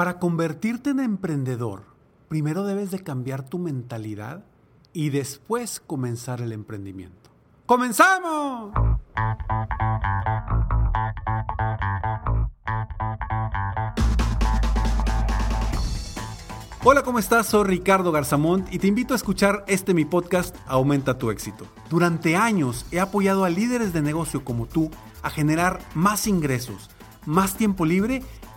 Para convertirte en emprendedor, primero debes de cambiar tu mentalidad y después comenzar el emprendimiento. ¡Comenzamos! Hola, ¿cómo estás? Soy Ricardo Garzamont y te invito a escuchar este mi podcast Aumenta tu éxito. Durante años he apoyado a líderes de negocio como tú a generar más ingresos, más tiempo libre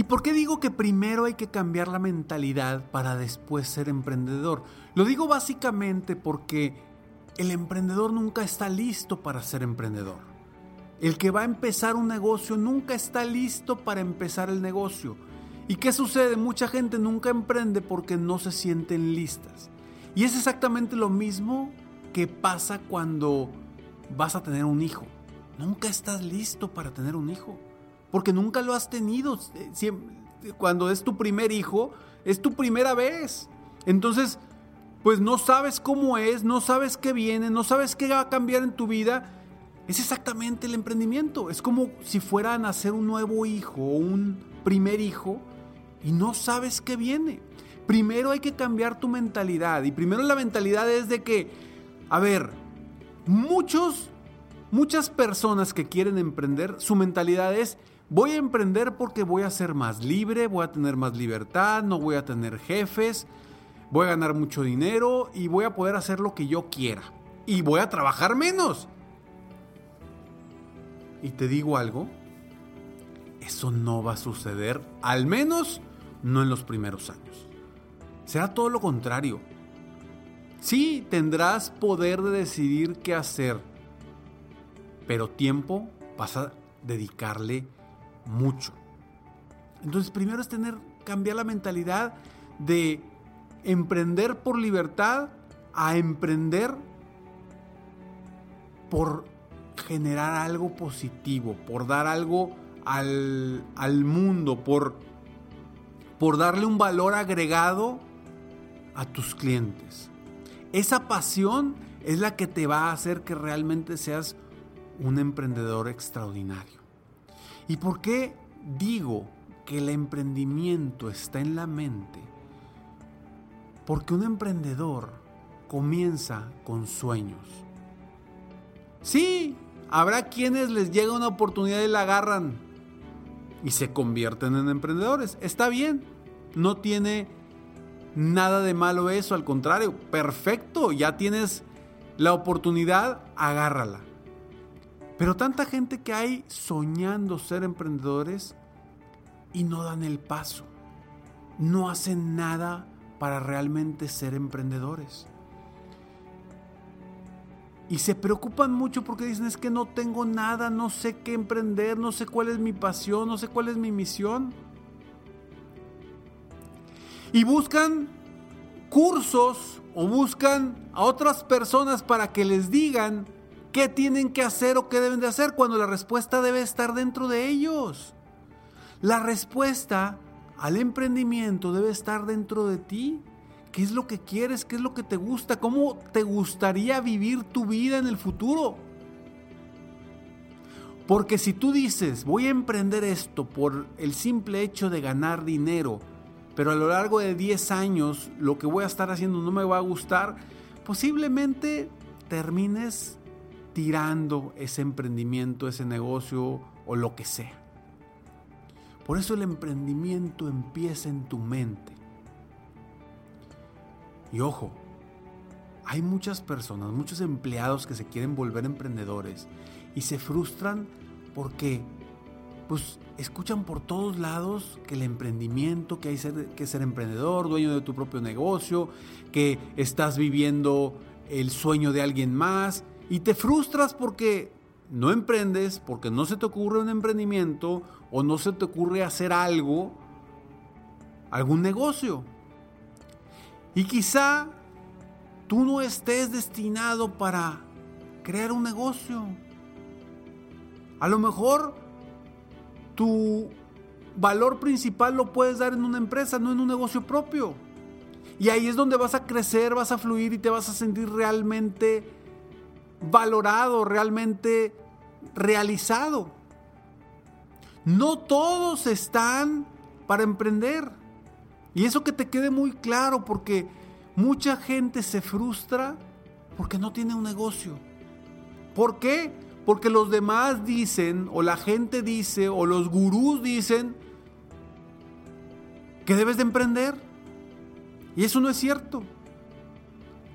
¿Y por qué digo que primero hay que cambiar la mentalidad para después ser emprendedor? Lo digo básicamente porque el emprendedor nunca está listo para ser emprendedor. El que va a empezar un negocio nunca está listo para empezar el negocio. ¿Y qué sucede? Mucha gente nunca emprende porque no se sienten listas. Y es exactamente lo mismo que pasa cuando vas a tener un hijo. Nunca estás listo para tener un hijo porque nunca lo has tenido. Eh, cuando es tu primer hijo, es tu primera vez. Entonces, pues no sabes cómo es, no sabes qué viene, no sabes qué va a cambiar en tu vida. Es exactamente el emprendimiento. Es como si fuera a nacer un nuevo hijo o un primer hijo y no sabes qué viene. Primero hay que cambiar tu mentalidad. Y primero la mentalidad es de que, a ver, muchos, muchas personas que quieren emprender, su mentalidad es, Voy a emprender porque voy a ser más libre, voy a tener más libertad, no voy a tener jefes, voy a ganar mucho dinero y voy a poder hacer lo que yo quiera. Y voy a trabajar menos. Y te digo algo, eso no va a suceder, al menos no en los primeros años. Será todo lo contrario. Sí, tendrás poder de decidir qué hacer, pero tiempo vas a dedicarle mucho. Entonces, primero es tener, cambiar la mentalidad de emprender por libertad a emprender por generar algo positivo, por dar algo al, al mundo, por, por darle un valor agregado a tus clientes. Esa pasión es la que te va a hacer que realmente seas un emprendedor extraordinario. ¿Y por qué digo que el emprendimiento está en la mente? Porque un emprendedor comienza con sueños. Sí, habrá quienes les llega una oportunidad y la agarran y se convierten en emprendedores. Está bien, no tiene nada de malo eso, al contrario, perfecto, ya tienes la oportunidad, agárrala. Pero tanta gente que hay soñando ser emprendedores y no dan el paso. No hacen nada para realmente ser emprendedores. Y se preocupan mucho porque dicen es que no tengo nada, no sé qué emprender, no sé cuál es mi pasión, no sé cuál es mi misión. Y buscan cursos o buscan a otras personas para que les digan qué tienen que hacer o qué deben de hacer cuando la respuesta debe estar dentro de ellos. La respuesta al emprendimiento debe estar dentro de ti. ¿Qué es lo que quieres? ¿Qué es lo que te gusta? ¿Cómo te gustaría vivir tu vida en el futuro? Porque si tú dices, voy a emprender esto por el simple hecho de ganar dinero, pero a lo largo de 10 años lo que voy a estar haciendo no me va a gustar, posiblemente termines tirando ese emprendimiento, ese negocio o lo que sea. Por eso el emprendimiento empieza en tu mente. Y ojo, hay muchas personas, muchos empleados que se quieren volver emprendedores y se frustran porque pues escuchan por todos lados que el emprendimiento, que hay que ser emprendedor, dueño de tu propio negocio, que estás viviendo el sueño de alguien más y te frustras porque no emprendes, porque no se te ocurre un emprendimiento o no se te ocurre hacer algo, algún negocio. Y quizá tú no estés destinado para crear un negocio. A lo mejor tu valor principal lo puedes dar en una empresa, no en un negocio propio. Y ahí es donde vas a crecer, vas a fluir y te vas a sentir realmente valorado, realmente realizado. No todos están para emprender. Y eso que te quede muy claro porque mucha gente se frustra porque no tiene un negocio. ¿Por qué? Porque los demás dicen, o la gente dice, o los gurús dicen que debes de emprender. Y eso no es cierto.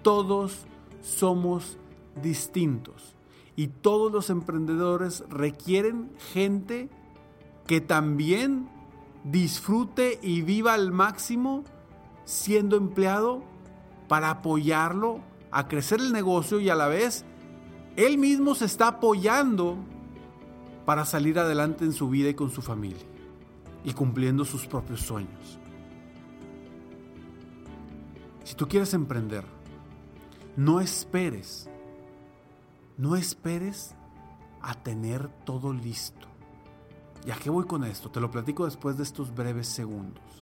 Todos somos distintos. Y todos los emprendedores requieren gente que también disfrute y viva al máximo siendo empleado para apoyarlo a crecer el negocio y a la vez él mismo se está apoyando para salir adelante en su vida y con su familia y cumpliendo sus propios sueños. Si tú quieres emprender, no esperes, no esperes a tener todo listo. ¿Y a qué voy con esto? Te lo platico después de estos breves segundos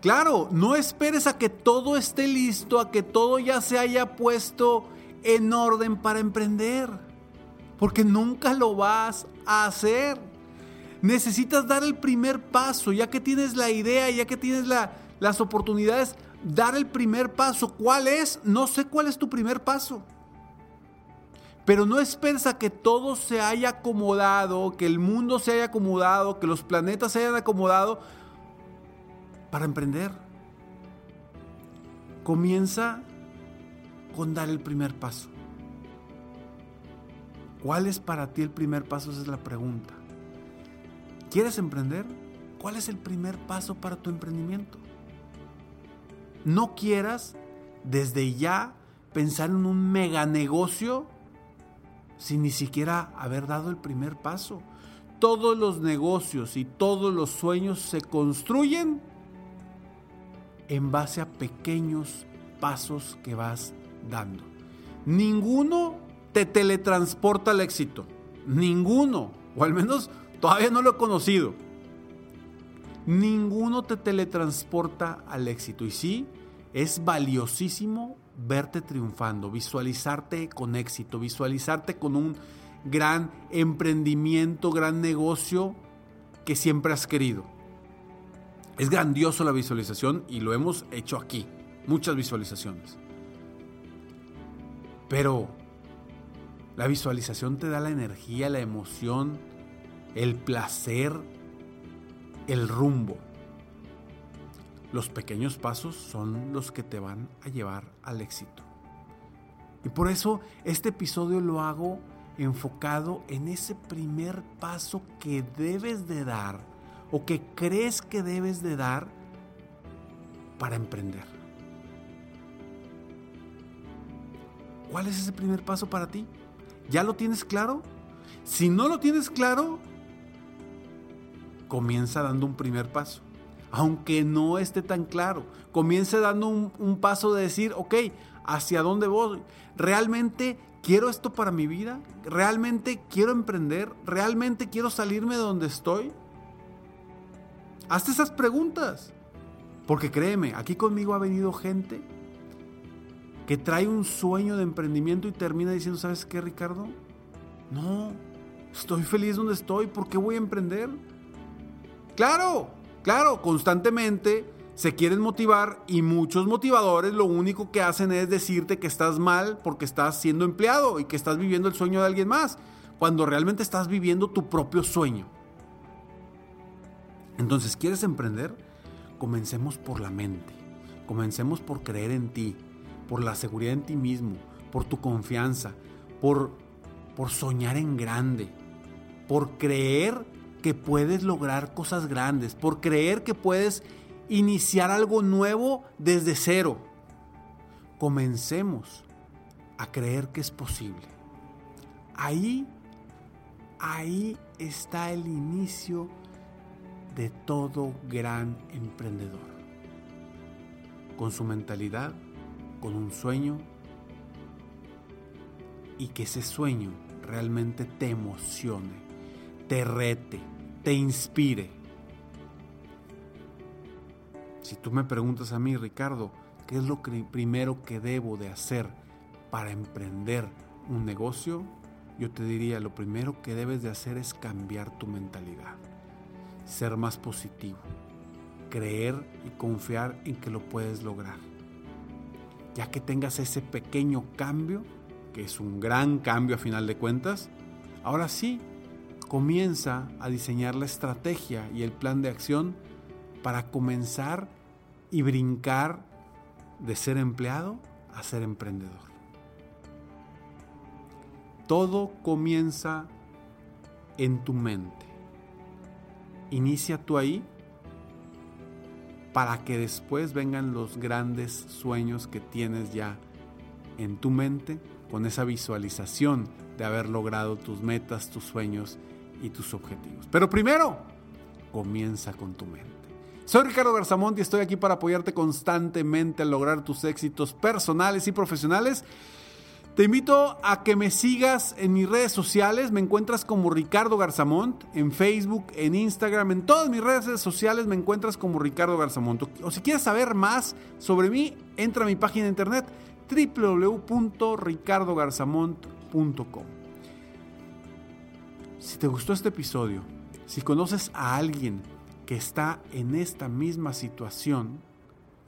Claro, no esperes a que todo esté listo, a que todo ya se haya puesto en orden para emprender, porque nunca lo vas a hacer. Necesitas dar el primer paso, ya que tienes la idea, ya que tienes las oportunidades, dar el primer paso. ¿Cuál es? No sé cuál es tu primer paso. Pero no esperes a que todo se haya acomodado, que el mundo se haya acomodado, que los planetas se hayan acomodado para emprender. Comienza con dar el primer paso. ¿Cuál es para ti el primer paso? Esa es la pregunta. ¿Quieres emprender? ¿Cuál es el primer paso para tu emprendimiento? No quieras desde ya pensar en un mega negocio sin ni siquiera haber dado el primer paso. Todos los negocios y todos los sueños se construyen en base a pequeños pasos que vas dando. Ninguno te teletransporta al éxito. Ninguno. O al menos todavía no lo he conocido. Ninguno te teletransporta al éxito. Y sí, es valiosísimo verte triunfando, visualizarte con éxito, visualizarte con un gran emprendimiento, gran negocio que siempre has querido. Es grandioso la visualización y lo hemos hecho aquí, muchas visualizaciones. Pero la visualización te da la energía, la emoción, el placer, el rumbo. Los pequeños pasos son los que te van a llevar al éxito. Y por eso este episodio lo hago enfocado en ese primer paso que debes de dar o que crees que debes de dar para emprender. ¿Cuál es ese primer paso para ti? ¿Ya lo tienes claro? Si no lo tienes claro, comienza dando un primer paso. Aunque no esté tan claro, comienza dando un, paso de decir, ok, ¿hacia dónde voy? ¿Realmente quiero esto para mi vida? ¿Realmente quiero emprender? ¿Realmente quiero salirme de donde estoy? Hazte esas preguntas. Porque créeme, aquí conmigo ha venido gente que trae un sueño de emprendimiento y termina diciendo, ¿sabes qué, Ricardo? No, estoy feliz donde estoy, ¿por qué voy a emprender? Claro, claro, constantemente se quieren motivar y muchos motivadores lo único que hacen es decirte que estás mal porque estás siendo empleado y que estás viviendo el sueño de alguien más, cuando realmente estás viviendo tu propio sueño. Entonces, ¿quieres emprender? Comencemos por la mente, comencemos por creer en ti, por la seguridad en ti mismo, por tu confianza, por, por soñar en grande, por creer que puedes lograr cosas grandes, por creer que puedes iniciar algo nuevo desde cero. Comencemos a creer que es posible. Ahí, ahí está el inicio de todo gran emprendedor. Con su mentalidad con un sueño y que ese sueño realmente te emocione, te rete, te inspire. Si tú me preguntas a mí, Ricardo, ¿qué es lo primero que debo de hacer para emprender un negocio? Yo te diría, lo primero que debes de hacer es cambiar tu mentalidad, ser más positivo, creer y confiar en que lo puedes lograr ya que tengas ese pequeño cambio, que es un gran cambio a final de cuentas, ahora sí, comienza a diseñar la estrategia y el plan de acción para comenzar y brincar de ser empleado a ser emprendedor. Todo comienza en tu mente. Inicia tú ahí para que después vengan los grandes sueños que tienes ya en tu mente con esa visualización de haber logrado tus metas, tus sueños y tus objetivos. Pero primero, comienza con tu mente. Soy Ricardo Garzamont y estoy aquí para apoyarte constantemente a lograr tus éxitos personales y profesionales te invito a que me sigas en mis redes sociales. Me encuentras como Ricardo Garzamont en Facebook, en Instagram, en todas mis redes sociales me encuentras como Ricardo Garzamont. O si quieres saber más sobre mí, entra a mi página de internet www.ricardogarzamont.com. Si te gustó este episodio, si conoces a alguien que está en esta misma situación,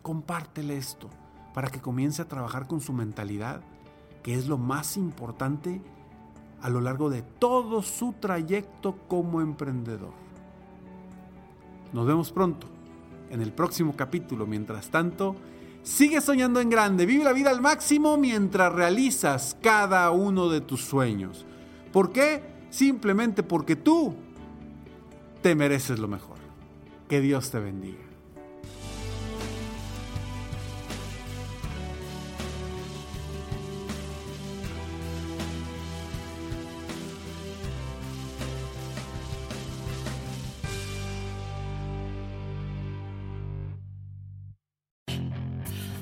compártele esto para que comience a trabajar con su mentalidad que es lo más importante a lo largo de todo su trayecto como emprendedor. Nos vemos pronto en el próximo capítulo. Mientras tanto, Sigue soñando en grande, vive la vida al máximo mientras realizas cada uno de tus sueños. ¿Por qué? Simplemente porque tú te mereces lo mejor. Que Dios te bendiga.